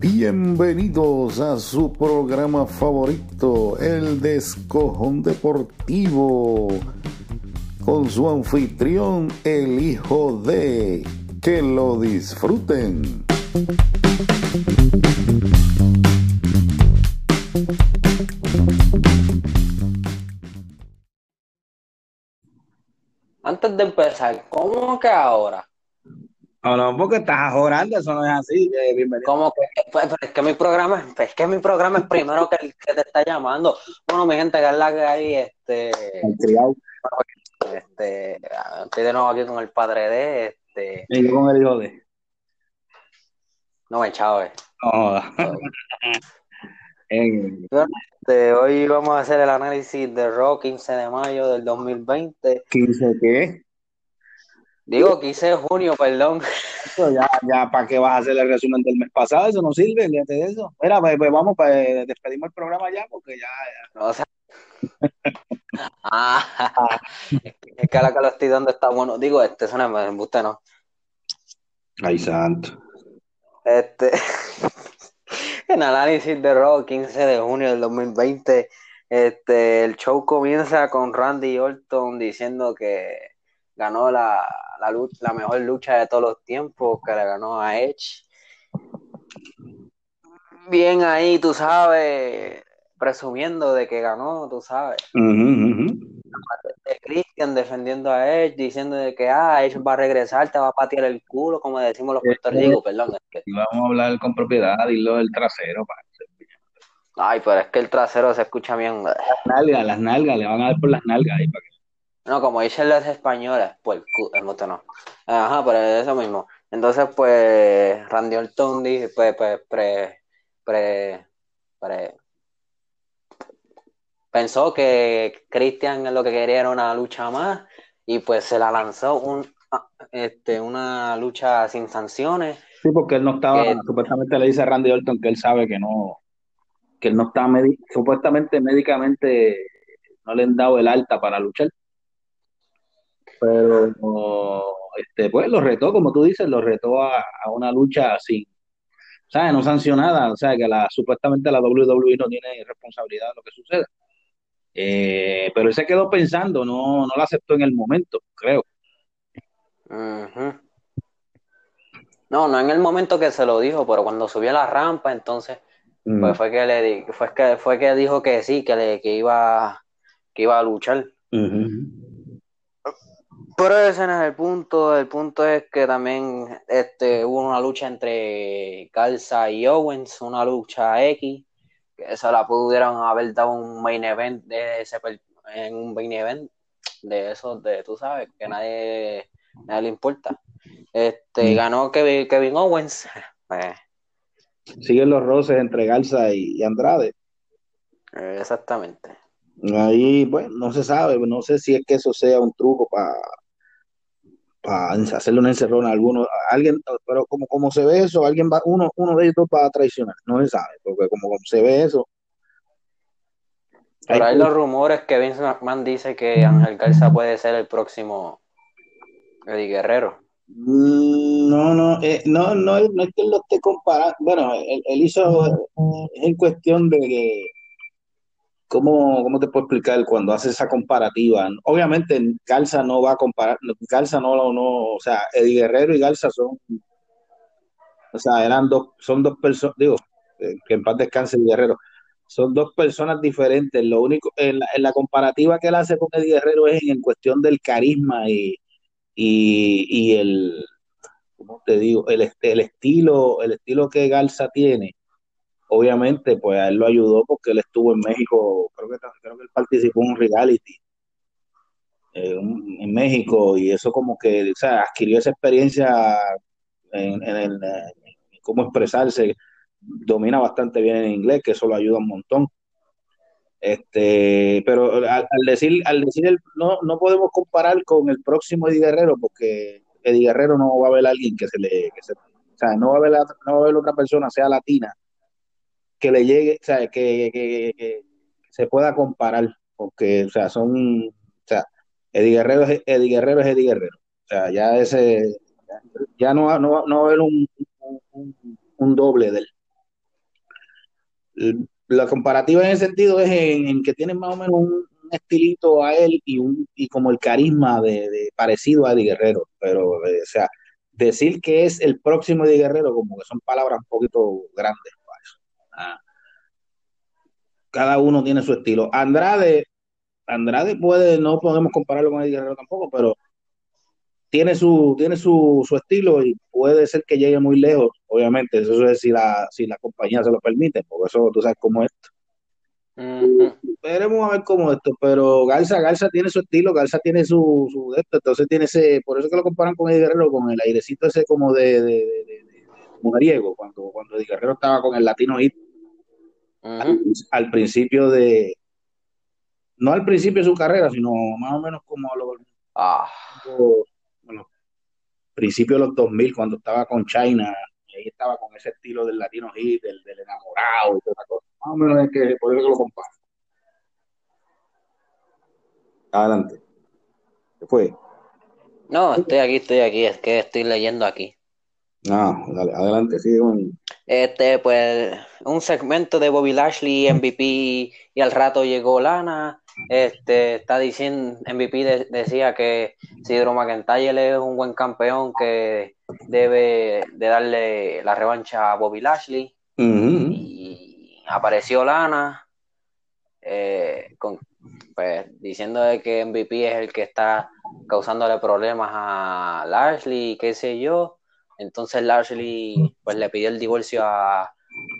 Bienvenidos a su programa favorito, El Descojón Deportivo, con su anfitrión, el hijo de... Que lo disfruten. Antes de empezar, ¿cómo que ahora? No, no, porque estás orando, eso no es así. Eh, bienvenido. ¿Cómo que? Pues, pues, es que mi programa, es que mi programa es primero que el que te está llamando. Bueno, mi gente, que es la que hay, este, este, estoy de nuevo aquí con el padre de, este, Y yo con el hijo de. no me Chávez. No Este, hoy vamos a hacer el análisis de Raw 15 de mayo del 2020. 15, ¿qué? Digo, 15 de junio, perdón. Eso ya, ya, ¿para qué vas a hacer el resumen del mes pasado? Eso no sirve, olvídate de eso. Mira, pues, pues vamos, pues despedimos el programa ya, porque ya, ya. O sea, ah, es que la que lo estoy dando está bueno. Digo, este, no es embuste, no. Ay, santo. Este, en análisis de Raw, 15 de junio del 2020, este, el show comienza con Randy Orton diciendo que ganó la, la, lu- la mejor lucha de todos los tiempos, que le ganó a Edge. Bien ahí, tú sabes, presumiendo de que ganó, tú sabes. Ujú, ujú. De Christian defendiendo a Edge, diciendo de que ah, Edge va a regresar, te va a patear el culo, como decimos los puertorriqueños, perdón. es que- vamos a hablar con propiedad, dilo del trasero. Ay, pero es que el trasero se escucha bien. Las nalgas, las nalgas, le van a dar por las nalgas ahí para que. No, como dicen los españoles, pues el moto no. Ajá, pero es eso mismo. Entonces, pues, Randy Orton dice, pues, pues, pre, pre, pre- pensó que Christian lo que quería era una lucha más y pues se la lanzó un, ah, este, una lucha sin sanciones. Sí, porque él no estaba, Que- supuestamente le dice a Randy Orton que él sabe que no, que él no está, supuestamente médicamente no le han dado el alta para luchar. Pero, este, pues lo retó, como tú dices, lo retó a, a una lucha sin, ¿sabes? No sancionada, o sea, que la, supuestamente la WWE no tiene responsabilidad de lo que suceda. Eh, pero él se quedó pensando, no, no la aceptó en el momento, creo. No, no en el momento que se lo dijo, pero cuando subió a la rampa, entonces Mm. Pues fue que le di- fue que fue que dijo que sí, que le, que iba que iba a luchar. Pero ese no es el punto, el punto es que también este hubo una lucha entre Garza y Owens, una lucha X, esa la pudieron haber dado un main event de ese en un main event de esos de tú sabes, que nadie, nadie le importa. Este Mm. ganó Kevin, Kevin Owens. Eh, Siguen los roces entre Garza y, y Andrade. exactamente. Ahí, pues, no se sabe, no sé si es que eso sea un truco para hacerle una encerrona a alguno, a alguien, pero como, como se ve eso, alguien va, uno, uno de ellos dos va a traicionar, no se sabe, porque como, como se ve eso, Pero hay hay los rumores que Vince McMahon dice que Ángel Garza puede ser el próximo Eddie Guerrero. Mm, No, no, eh, no, no, es- no es que lo esté comparando. Bueno, él, él hizo, eh, es en cuestión de que, ¿cómo, cómo te puedo explicar cuando hace esa comparativa? Obviamente, Garza no va a comparar, Garza no, no, o sea, Eddie Guerrero y Garza son, o sea, eran dos, son dos personas, digo, eh, que en paz descanse Eddie Guerrero, son dos personas diferentes. Lo único, en la, en la comparativa que él hace con Eddie Guerrero es en cuestión del carisma y, y, y el, ¿cómo te digo? El, el estilo, el estilo que Garza tiene, obviamente, pues a él lo ayudó porque él estuvo en México, creo que, creo que él participó en un reality eh, en México y eso como que, o sea, adquirió esa experiencia en, en el, cómo expresarse, domina bastante bien en inglés, que eso lo ayuda un montón. Este, pero al, decir, al decir el, no, no podemos comparar con el próximo Eddie Guerrero, porque Eddie Guerrero no va a haber alguien que se le, que se- o sea, no va a haber, la- no va a haber otra persona, sea latina, que le llegue, o sea, que, que- que se pueda comparar, porque, o sea, son, o sea, Eddie Guerrero es Eddie Guerrero, es Eddie Guerrero. O sea, ya ese, ya no, no, no va a haber un, un, doble de él. La comparativa en ese sentido es en, que tiene más o menos un, estilito a él y, un, y como el carisma de, parecido a Eddie Guerrero. Pero, eh, o sea, decir que es el próximo Eddie Guerrero, como que son palabras un poquito grandes. Cada uno tiene su estilo. Andrade, Andrade puede, no podemos compararlo con Eddie Guerrero tampoco, pero tiene su, tiene su, su, estilo y puede ser que llegue muy lejos, obviamente, eso es si la, si la compañía se lo permite, porque eso tú sabes cómo es esto. Veremos a ver cómo esto, pero Garza, Garza tiene su estilo, Garza tiene su, su esto, entonces tiene ese, por eso que lo comparan con Eddie Guerrero, con el airecito ese como de, de, de, mujeriego, cuando, cuando Eddie Guerrero estaba con el latino hit, al, principio de, no al principio de su carrera, sino más o menos como a los, ah bueno, principio de los 2000, cuando estaba con China, y ahí estaba con ese estilo del latino hit, del, enamorado y toda esa cosa. Más o menos es que por eso lo comparo. Adelante. ¿Qué fue? No, estoy aquí, estoy aquí, es que estoy leyendo aquí. No, dale, adelante, sigue con... Este, pues, un segmento de Bobby Lashley, MVP, y al rato llegó Lana, este, está diciendo, MVP decía que si Drew McIntyre es un buen campeón que debe de darle la revancha a Bobby Lashley. Y apareció Lana, eh, pues, diciendo de que MVP es el que está causándole problemas a Lashley, qué sé yo. Entonces Lashley pues le pidió el divorcio a,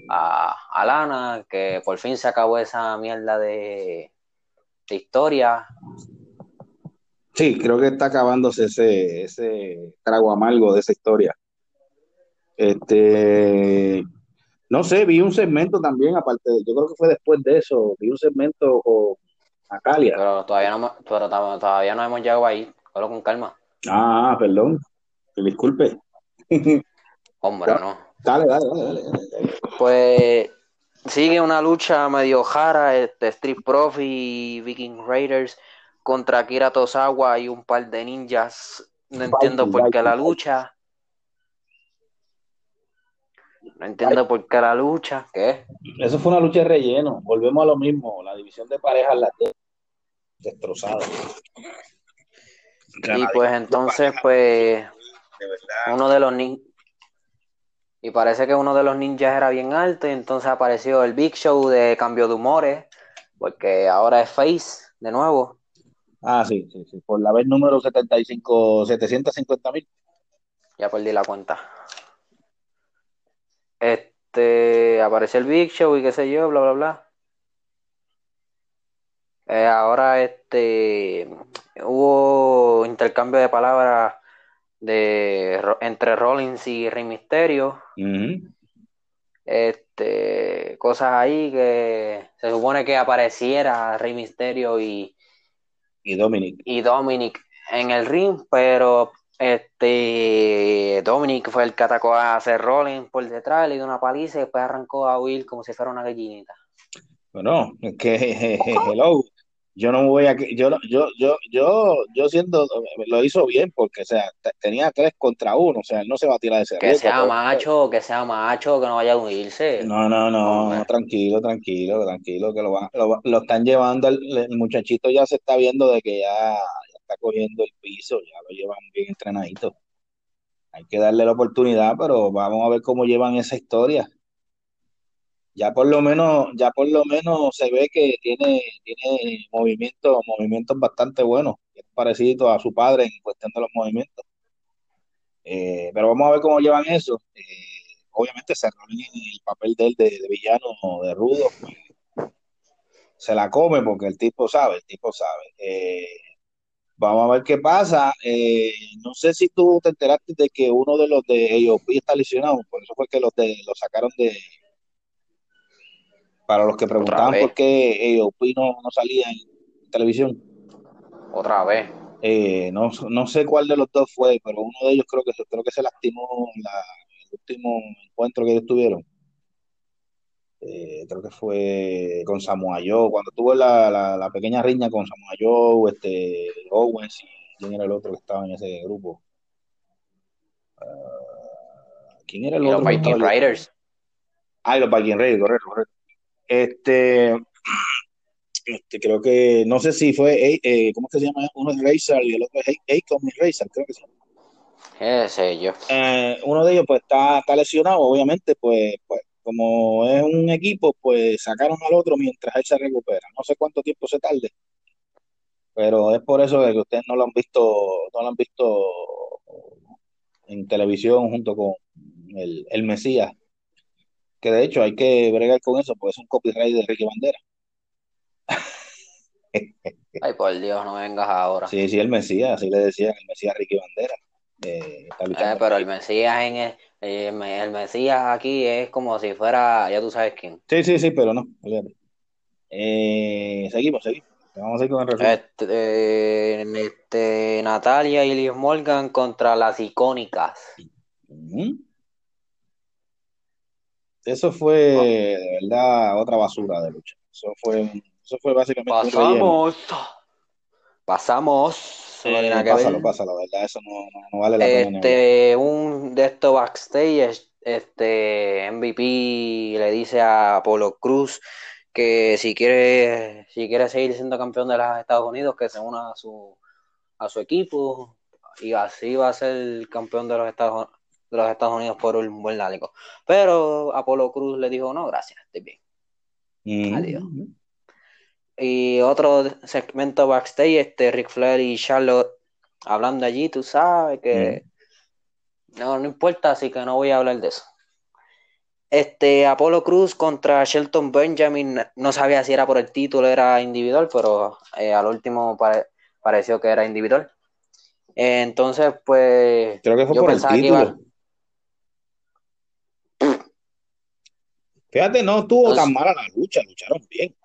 a Lana, que por fin se acabó esa mierda de historia. Sí, creo que está acabándose ese, ese trago amargo de esa historia. Este, no sé, vi un segmento también, aparte, yo creo que fue después de eso, vi un segmento con Acalia. Pero todavía no, pero todavía no hemos llegado ahí, solo con calma. Ah, perdón, disculpe. Hombre, no. Dale, dale, dale, dale, Pues sigue una lucha medio jara, este, Street Profit y Viking Raiders contra Kira Tosawa y un par de ninjas. No entiendo por qué la lucha. No entiendo por qué la lucha. ¿Qué? Eso fue una lucha de relleno. Volvemos a lo mismo. La división de parejas la destrozada. Y pues entonces, pues, uno de los ninjas y parece que uno de los ninjas era bien alto y entonces apareció el Big Show de cambio de humores, porque ahora es Face de nuevo. Ah, sí, sí, sí, por la vez número 75, 750 mil. Ya perdí la cuenta. Este, apareció el Big Show y qué sé yo, bla, bla, bla. Eh, ahora este hubo intercambio de palabras de entre Rollins y Rey Misterio. Este, cosas ahí que se supone que apareciera Rey Misterio y, y Dominic. Y Dominic en el ring, pero este Dominic fue el que atacó a hacer Rollins por detrás, le dio una paliza y después arrancó a Will como si fuera una gallinita. Bueno, es que hello, yo no voy a yo yo yo yo yo siendo lo hizo bien porque o sea tenía tres contra uno o sea él no se va a tirar de ese que sea macho que sea macho que no vaya a unirse no no no, tranquilo tranquilo tranquilo que lo, van, lo, están llevando el, muchachito ya se está viendo de que ya, ya, está cogiendo el piso ya lo llevan bien entrenadito. Hay que darle la oportunidad pero vamos a ver cómo llevan esa historia ya por lo menos, ya por lo menos se ve que tiene, tiene movimientos, movimientos bastante buenos, es parecido a su padre en cuestión de los movimientos. Eh, pero vamos a ver cómo llevan eso. Eh, obviamente en el papel de él de, villano de rudo, pues, se la come porque el tipo sabe, el tipo sabe. Eh, vamos a ver qué pasa. no sé si tú te enteraste de que uno de los de ellos está lesionado, por eso fue que los de, lo sacaron de, para los que preguntaban por qué eh, Opino no salía en televisión. Otra vez. Eh, no, no, sé cuál de los dos fue, pero uno de ellos creo que, creo que se lastimó en el último encuentro que ellos tuvieron. Eh, creo que fue con Samoa Joe, cuando tuvo la, la, pequeña riña con Samoa Joe, este, Owens y quién era el otro que estaba en ese grupo. Uh, ¿Quién era el y otro? Los Viking Raiders. Ah, los Viking Raiders, correcto, correcto. Este, este, creo que, no sé si fue, eh, ¿cómo es que se llama? Uno es Razor y el otro es Acom y Razor, creo que se llama. Ese yo. Eh, uno de ellos pues está, está lesionado, obviamente, pues, pues como es un equipo, pues sacaron al otro mientras él se recupera. No sé cuánto tiempo se tarde, pero es por eso que ustedes no lo han visto, no lo han visto en televisión junto con el, el Mesías, que de hecho hay que bregar con eso, porque es un copyright de Ricky Bandera. Ay, por Dios, no vengas ahora. Sí, sí, el Mesías, así le decían, el Mesías Ricky Bandera. Eh, Eh, pero el Mesías en el, el, el Mesías aquí es como si fuera, ya tú sabes quién. Sí, sí, sí, pero no. Eh, seguimos, seguimos. Vamos a ir con el. Este, este, Natalia y Liz Morgan contra las icónicas. Eso fue de verdad otra basura de lucha. Eso fue, eso fue básicamente. Pasamos. Pasamos. No Eh, pásalo, pásalo, verdad, eso no, no- no vale la pena. ni. Este, un de estos backstage, este MVP le dice a Apolo Cruz que si quiere, si quiere seguir siendo campeón de los Estados Unidos, que se una a su, a su equipo y así va a ser campeón de los Estados, de los Estados Unidos por un buen largo. Pero Apolo Cruz le dijo, no, gracias, estoy bien. Ujú. adiós. Y otro segmento backstage, este Ric Flair y Charlotte hablando allí, tú sabes que no, no importa, así que no voy a hablar de eso. Este Apolo Cruz contra Shelton Benjamin, no sabía si era por el título, era individual, pero eh, al último pare- pareció que era individual. Eh, entonces, pues Creo que fue yo por el título. Fíjate, no estuvo Entonces- tan mala la lucha, lucharon bien.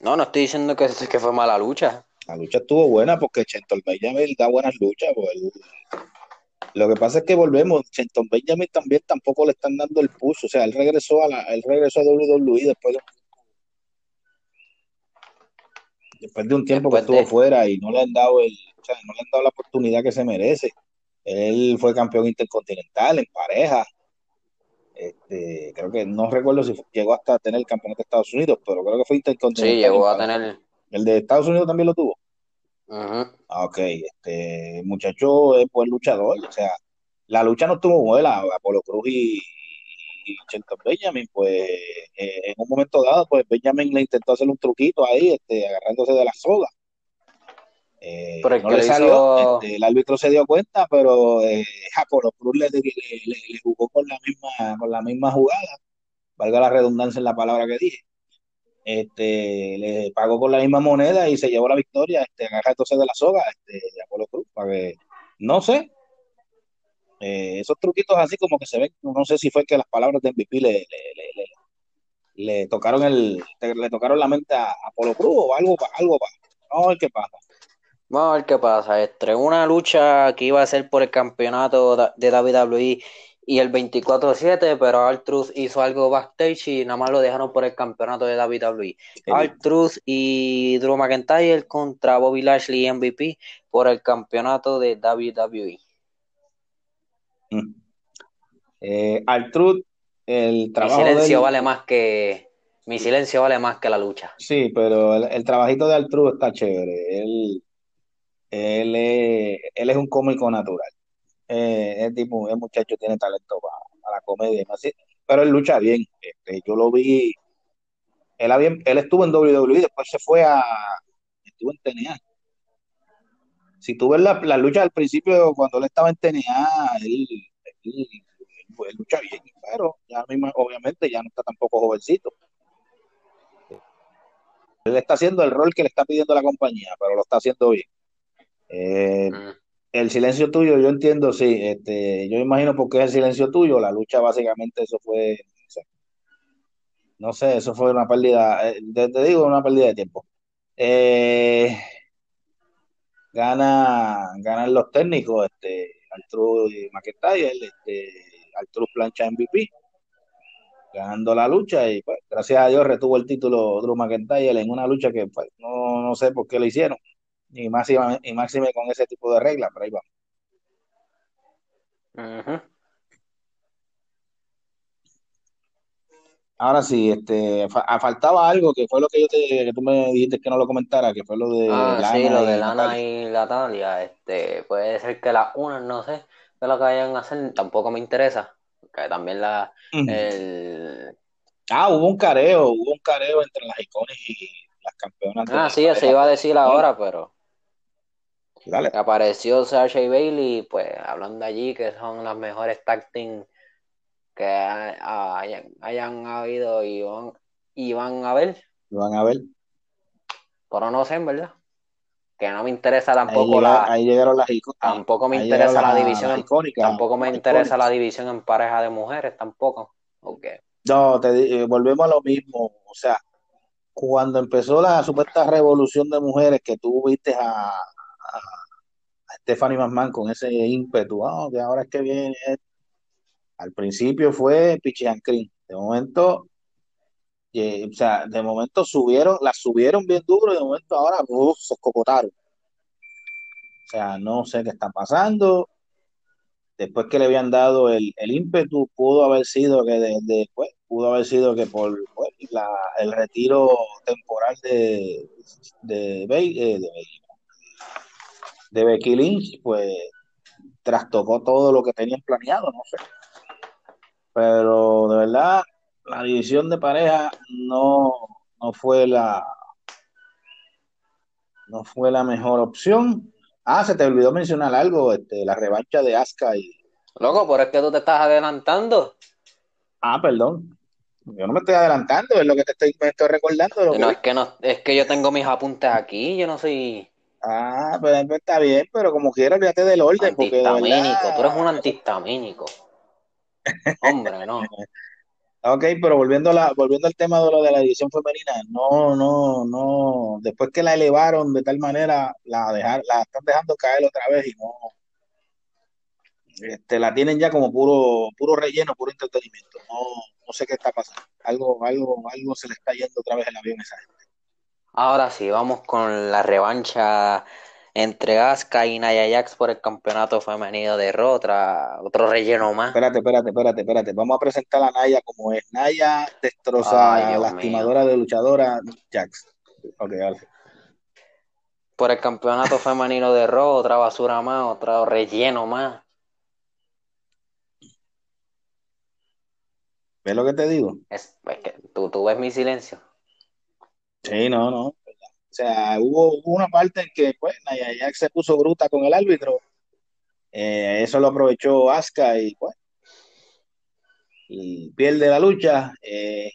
no, no estoy diciendo que, que fue mala lucha. La lucha estuvo buena porque Chenton Benjamin da buenas luchas. pues, Lo que pasa es que volvemos, Chenton Benjamin también tampoco le están dando el push. O sea, él regresó a la, él regresó a WWE después de, después de un tiempo que estuvo de- fuera y no le han dado el, o sea, no le han dado la oportunidad que se merece. Él fue campeón intercontinental en pareja. Este, creo que no recuerdo si llegó hasta tener el campeonato de Estados Unidos, pero creo que fue intercontinental. Sí, llegó a tener. El de Estados Unidos también lo tuvo. Ah, Ok, este muchacho es buen luchador, o sea, la lucha no estuvo buena, Apolo Cruz y, y Shelton Benjamin, pues eh, en un momento dado, pues Benjamin le intentó hacer un truquito ahí, este, agarrándose de la soga. Eh, Pero el no que le salió, este, el árbitro se dio cuenta, pero eh, Apolo Cruz le, le- le- le jugó con la misma, con la misma jugada, valga la redundancia en la palabra que dije. Este, le pagó con la misma moneda y se llevó la victoria, este, agarrándose de la soga, este, Apolo Cruz, para que, no sé, eh, esos truquitos así como que se ven, no sé si fue que las palabras de MVP le, le, le, le- le tocaron el, le tocaron la mente a Apolo Cruz o algo, algo pa- Vamos a ver qué pasa. Vamos a ver qué pasa. Entre una lucha que iba a ser por el campeonato de WWE y el 24-7, pero R-Truth hizo algo backstage y nada más lo dejaron por el campeonato de WWE. R-Truth y Drew McIntyre contra Bobby Lashley y MVP por el campeonato de. WWE. Mm. Eh, el Mi trabajo de silencio vale más que mi silencio vale más que la lucha. Sí, pero el, el trabajito de Arturo está chévere. Él, él, es, él es un cómico natural. Eh, tipo, el muchacho tiene talento para, la comedia sí, pero él lucha bien. Este, yo lo vi, él, había- él estuvo en WWE, después se fue a, estuvo en TNA. Si tú ves la, la lucha al principio, cuando él estaba en TNA, él, él- él lucha bien, pero ya mismo, obviamente ya no está tampoco jovencito. Él está haciendo el rol que le está pidiendo la compañía, pero lo está haciendo bien. Eh, Mm. el silencio tuyo, yo entiendo, sí. Este, yo imagino por qué es el silencio tuyo. La lucha, básicamente, eso fue, no sé, no sé, eso fue una pérdida, eh, te, te digo, una pérdida de tiempo. Eh, gana, ganan los técnicos, este, Arturo y McIntyre, este, Arturo plancha MVP, ganando la lucha y pues, gracias a Dios retuvo el título Drew McIntyre en una lucha que pues, no, no sé por qué lo hicieron. Y máxime, y máxime con ese tipo de reglas, pero ahí va. Ahora sí, este, ah, faltaba algo que fue lo que yo te, que tú me dijiste que no lo comentara, que fue lo de ah, Lana sí, lo de y Lana y Natalia. Este, puede ser que las unas, no sé, de lo que vayan a hacer, tampoco me interesa. Que también la, el... Ah, hubo un careo, hubo un careo entre las icones y las campeonas. Ah, sí, se iba a decir ahora, pero Dale. Apareció Sasha y Bailey, pues hablando allí que son las mejores tag team que hayan, habido y van, y van a ver. Van a ver. Pero no sé, en verdad. Que no me interesa tampoco la. Ahí llegaron las Tampoco me interesa la, división. tampoco me interesa la división en pareja de mujeres, tampoco. Okay. No, te, eh, volvemos a lo mismo. O sea, cuando empezó la supuesta revolución de mujeres que tú viste a, a, Stephanie McMahon con ese ímpetu, ah, que ahora es que viene. Al principio fue Pichian De momento, o sea, de momento subieron, las subieron bien duro y de momento ahora se escopotaron. O sea, no sé qué está pasando. Después que le habían dado el, ímpetu, pudo haber sido que después, pudo haber sido que por pues, el retiro temporal de, de, eh, de, de Becky Lynch, pues trastocó todo lo que tenían planeado, no sé. Pero de verdad, la división de pareja no, no fue la no fue la mejor opción. Ah, se te olvidó mencionar algo, este, la revancha de Asuka y. Loco, por es que tú te estás adelantando. Ah, perdón. Yo no me estoy adelantando, es lo que te estoy, me estoy recordando. no, es que no, es que yo tengo mis apuntes aquí, yo no soy. Ah, pues, pues está bien, pero como quieras, fíjate del orden. Antihistamínico, tú eres un antihistamínico. Hombre, no. Ok, pero volviendo, a la, volviendo al tema de lo de la división femenina, no, no, no, después que la elevaron de tal manera, la dejar, la están dejando caer otra vez y no, este, la tienen ya como puro, puro relleno, puro entretenimiento. No, no sé qué está pasando. Algo, algo, algo se le está yendo otra vez el avión a esa gente. Ahora sí, vamos con la revancha entre Asuka y Naya Jax por el campeonato femenino de Raw, otro relleno más. Espérate, espérate, espérate, espérate. Vamos a presentar a Naya como es. Naya destroza, lastimadora de luchadora Jax. Ok, vale. Por el campeonato femenino de Raw, otra basura más, otro relleno más. ¿Ves lo que te digo? Es, que tú, tú ves mi silencio. Sí, no, no. O sea, hubo, una parte en que pues Naya se puso bruta con el árbitro. Eh, eso lo aprovechó Asuka y pues y pierde la lucha. Eh,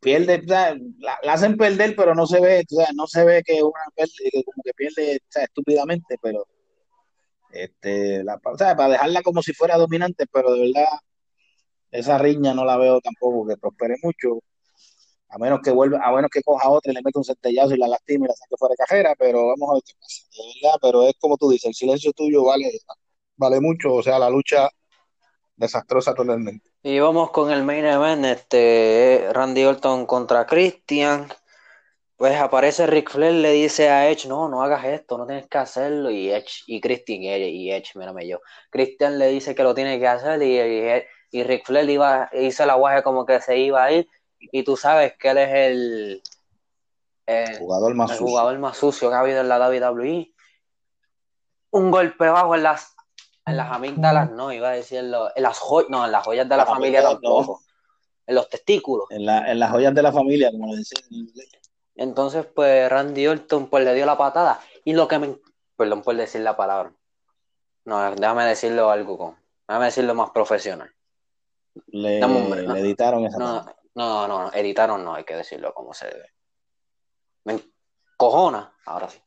pierde, la, hacen perder, pero no se ve, o sea, no se ve que una que como que pierde estúpidamente, pero este, la, o sea, para dejarla como si fuera dominante, pero de verdad esa riña no la veo tampoco que prospere mucho a menos que vuelva, a menos que coja otra y le meta un centellazo y la lastime y la saque fuera de cajera, pero vamos a ver qué pasa. De verdad, pero es como tú dices, el silencio tuyo vale, vale mucho, o sea, la lucha desastrosa totalmente. Y vamos con el main event, este Randy Orton contra Christian. Pues aparece Rick Flair, le dice a Edge, no, no hagas esto, no tienes que hacerlo. Y Edge, y Christian, y Edge, mírame yo. Christian le dice que lo tiene que hacer y, y, y Rick Flair iba, hizo el aguaje como que se iba a ir y tú sabes que él es el, jugador, más sucio. jugador más sucio que ha habido en la WWE. Un golpe bajo en las en las amígdalas, no, iba a decirlo, en las joyas, no, en las joyas de la, familia, tampoco. En los testículos. En, la, en las joyas de la familia, como lo decían en inglés. Entonces, pues Randy Orton pues le dio la patada. Y lo que me. Perdón por decir la palabra. No, déjame decirlo algo con. Déjame decirlo más profesional. Le, editaron esa no, no, no, editaron no, hay que decirlo como se debe. Me encojona, ahora sí.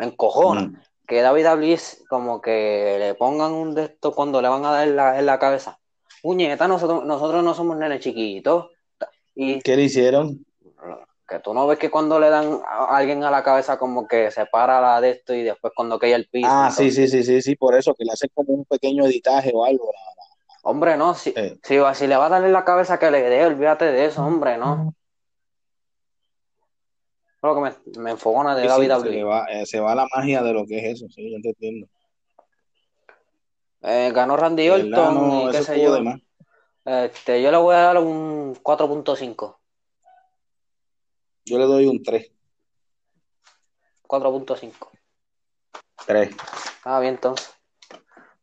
Me encojona mm. que David Ablis como que le pongan un de estos cuando le van a dar en la, cabeza. Puñeta, nosotros, nosotros no somos nenes chiquitos. Y, ¿Qué le hicieron? Que tú no ves que cuando le dan a alguien a la cabeza como que se para la de esto y después cuando cae el piso. Ah, sí, sí, sí, sí, sí, por eso, que le hacen como un pequeño editaje o algo. Hombre, no, si, si, si, le va a darle la cabeza que le dé, olvídate de eso, hombre, no. Lo que me, me enfogona de Sí, la sí, vida se, va, eh, se va la magia de lo que es eso, sí, yo te entiendo. Eh, ganó Randy Orton no, y qué sé yo. Este, yo le voy a dar un 4.5. Yo le doy un 3. 4.5. 3. Ah, bien, entonces.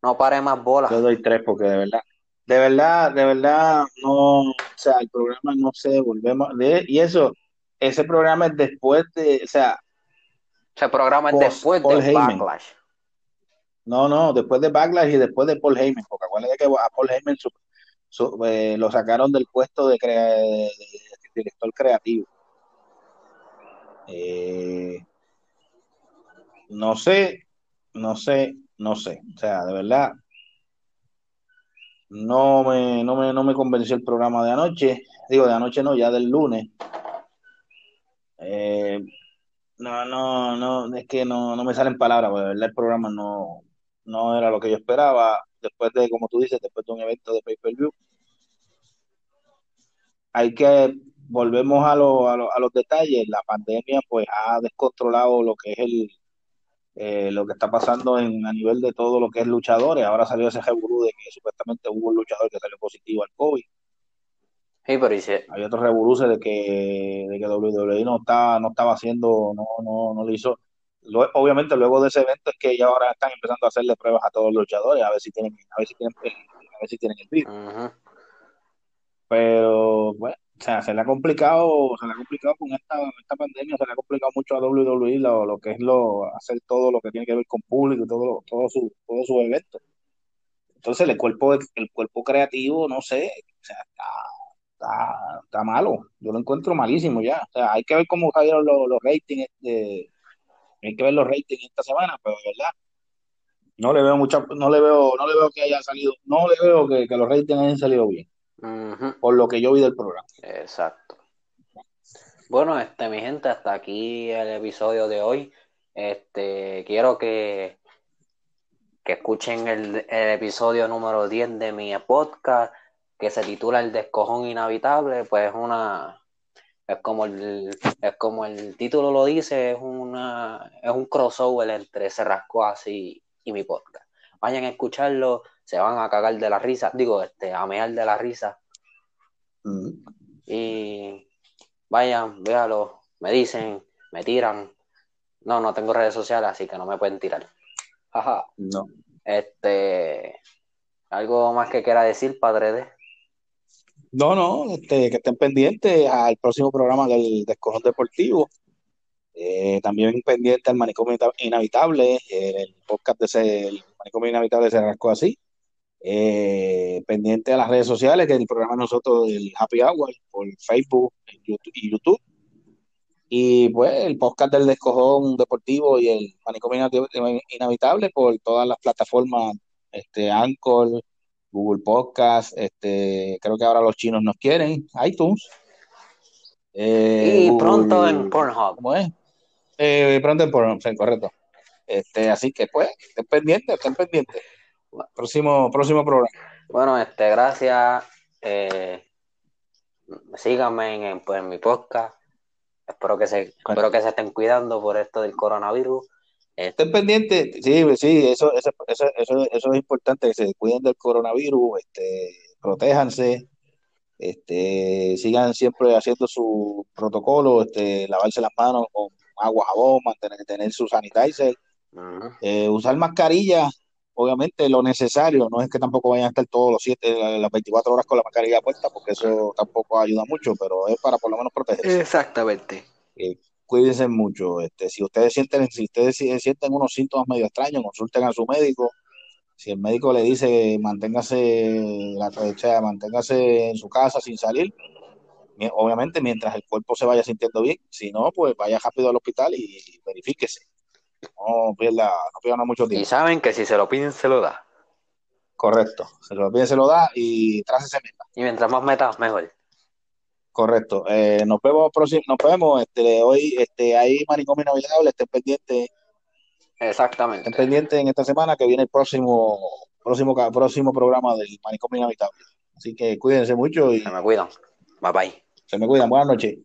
No pare más bolas. Yo le doy 3 porque de verdad, de verdad, de verdad, no, o sea, el programa no se volvemos de, y eso, ese programa es después de, o sea, Ese programa es Post después Paul de Heyman. Backlash. no, no, después de Backlash y después de Paul Heyman, porque acuérdate que a Paul Heyman su- su- eh, lo sacaron del puesto de, crea- de- de director creativo. Eh, no sé, no sé, no sé, o sea, de verdad, no me, no me, no me convenció el programa de anoche, digo, de anoche no, ya del lunes. Eh, no, no, no, es que no, no me salen palabras, porque el programa no, no era lo que yo esperaba. Después de, como tú dices, después de un evento de pay-per-view, hay que, volvemos a, lo- a, lo- a los detalles. La pandemia pues ha descontrolado lo que es el, eh, lo que está pasando en, a nivel de todo lo que es luchadores. Ahora salió ese revolú de que supuestamente hubo un luchador que salió positivo al COVID. Sí, pero dice, Hay otros revoluces de que, de que WWE no estaba, no estaba haciendo, no, no, no le hizo. Lo- obviamente luego de ese evento es que ya ahora están empezando a hacerle pruebas a todos los luchadores a ver si tienen, a ver si tienen el, a ver si tienen el virus. Pero bueno, o sea, se le ha complicado, se le ha complicado con esta, esta pandemia, se le ha complicado mucho a WWE lo, lo que es lo, hacer todo lo que tiene que ver con público y todo, todo su, todo su evento. Entonces el cuerpo, el cuerpo creativo, no sé, o sea, está, está, está malo. Yo lo encuentro malísimo ya. O sea, hay que ver cómo salieron los, los ratings, este, hay que ver los ratings esta semana, pero de verdad, no le veo mucha, no le veo, no le veo que haya salido, no le veo que, que los ratings hayan salido bien, por lo que yo vi del programa. Exacto. Bueno, este, mi gente, hasta aquí el episodio de hoy. Este, quiero que, que escuchen el, el episodio número 10 de mi podcast, que se titula El descojón inhabitable, pues una, es como el, es como el título lo dice, es una, es un crossover entre Se Rascó Así y mi podcast. Vayan a escucharlo, se van a cagar de la risa, digo, este, a mear de la risa. Mm. Y vayan, véalo, me dicen, me tiran. No, no tengo redes sociales, así que no me pueden tirar. Jaja. No. Este, algo más que quiera decir, padre de. No, no, este, que estén pendientes al próximo programa del Descojón Deportivo. Eh, también pendiente al Manicomio Inhabitable, eh, el podcast de ese, el Manicomio Inhabitable se rascó así. Eh, pendiente a las redes sociales, que el programa de nosotros del Happy Hour por Facebook y YouTube. Y pues el podcast del Descojón Deportivo y el Manicomio Inhabi- Inhabitable por todas las plataformas, este, Anchor, Google Podcast, este, creo que ahora los chinos nos quieren, iTunes. eh, Y Google- pronto en Pornhub. ¿Cómo es? Eh, pronto en Pornhub, sí, correcto. Este, así que pues, estén pendientes, estén pendientes. Próximo, próximo programa. Bueno, este, gracias. Eh, síganme en, en, pues, en mi podcast. Espero que se, espero que se estén cuidando por esto del coronavirus. Este, Estén pendientes, sí, sí, eso, eso, eso, eso, eso es importante, que se cuiden del coronavirus, este, protéjanse, este, sigan siempre haciendo su protocolo, este, lavarse las manos con agua, jabón, mantener, tener su sanitizer, eh, usar mascarilla, obviamente lo necesario, no es que tampoco vayan a estar todos los siete, las 24 horas con la mascarilla puesta, porque eso tampoco ayuda mucho, pero es para por lo menos protegerse. Exactamente. Eh, cuídense mucho. Este, si ustedes sienten, si ustedes si- sienten unos síntomas medio extraños, consulten a su médico. Si el médico le dice manténgase, la, o sea, manténgase en su casa sin salir, obviamente mientras el cuerpo se vaya sintiendo bien. Si no, pues vaya rápido al hospital y verifíquese. No pierda, no pierda mucho Y tiempo. saben que si se lo piden, se lo da. Correcto. Se lo pide, se lo da y tras ese meta. Y mientras más metas, mejor. Correcto. Eh, nos vemos próximo, nos vemos este hoy, este ahí manicomio inolvidable, estén pendientes Exactamente. Estén pendientes en esta semana que viene el próximo, próximo, próximo programa del Manicomio Inhabitable. Así que cuídense mucho y Se me cuidan. Bye bye. se me cuidan. Buenas noches.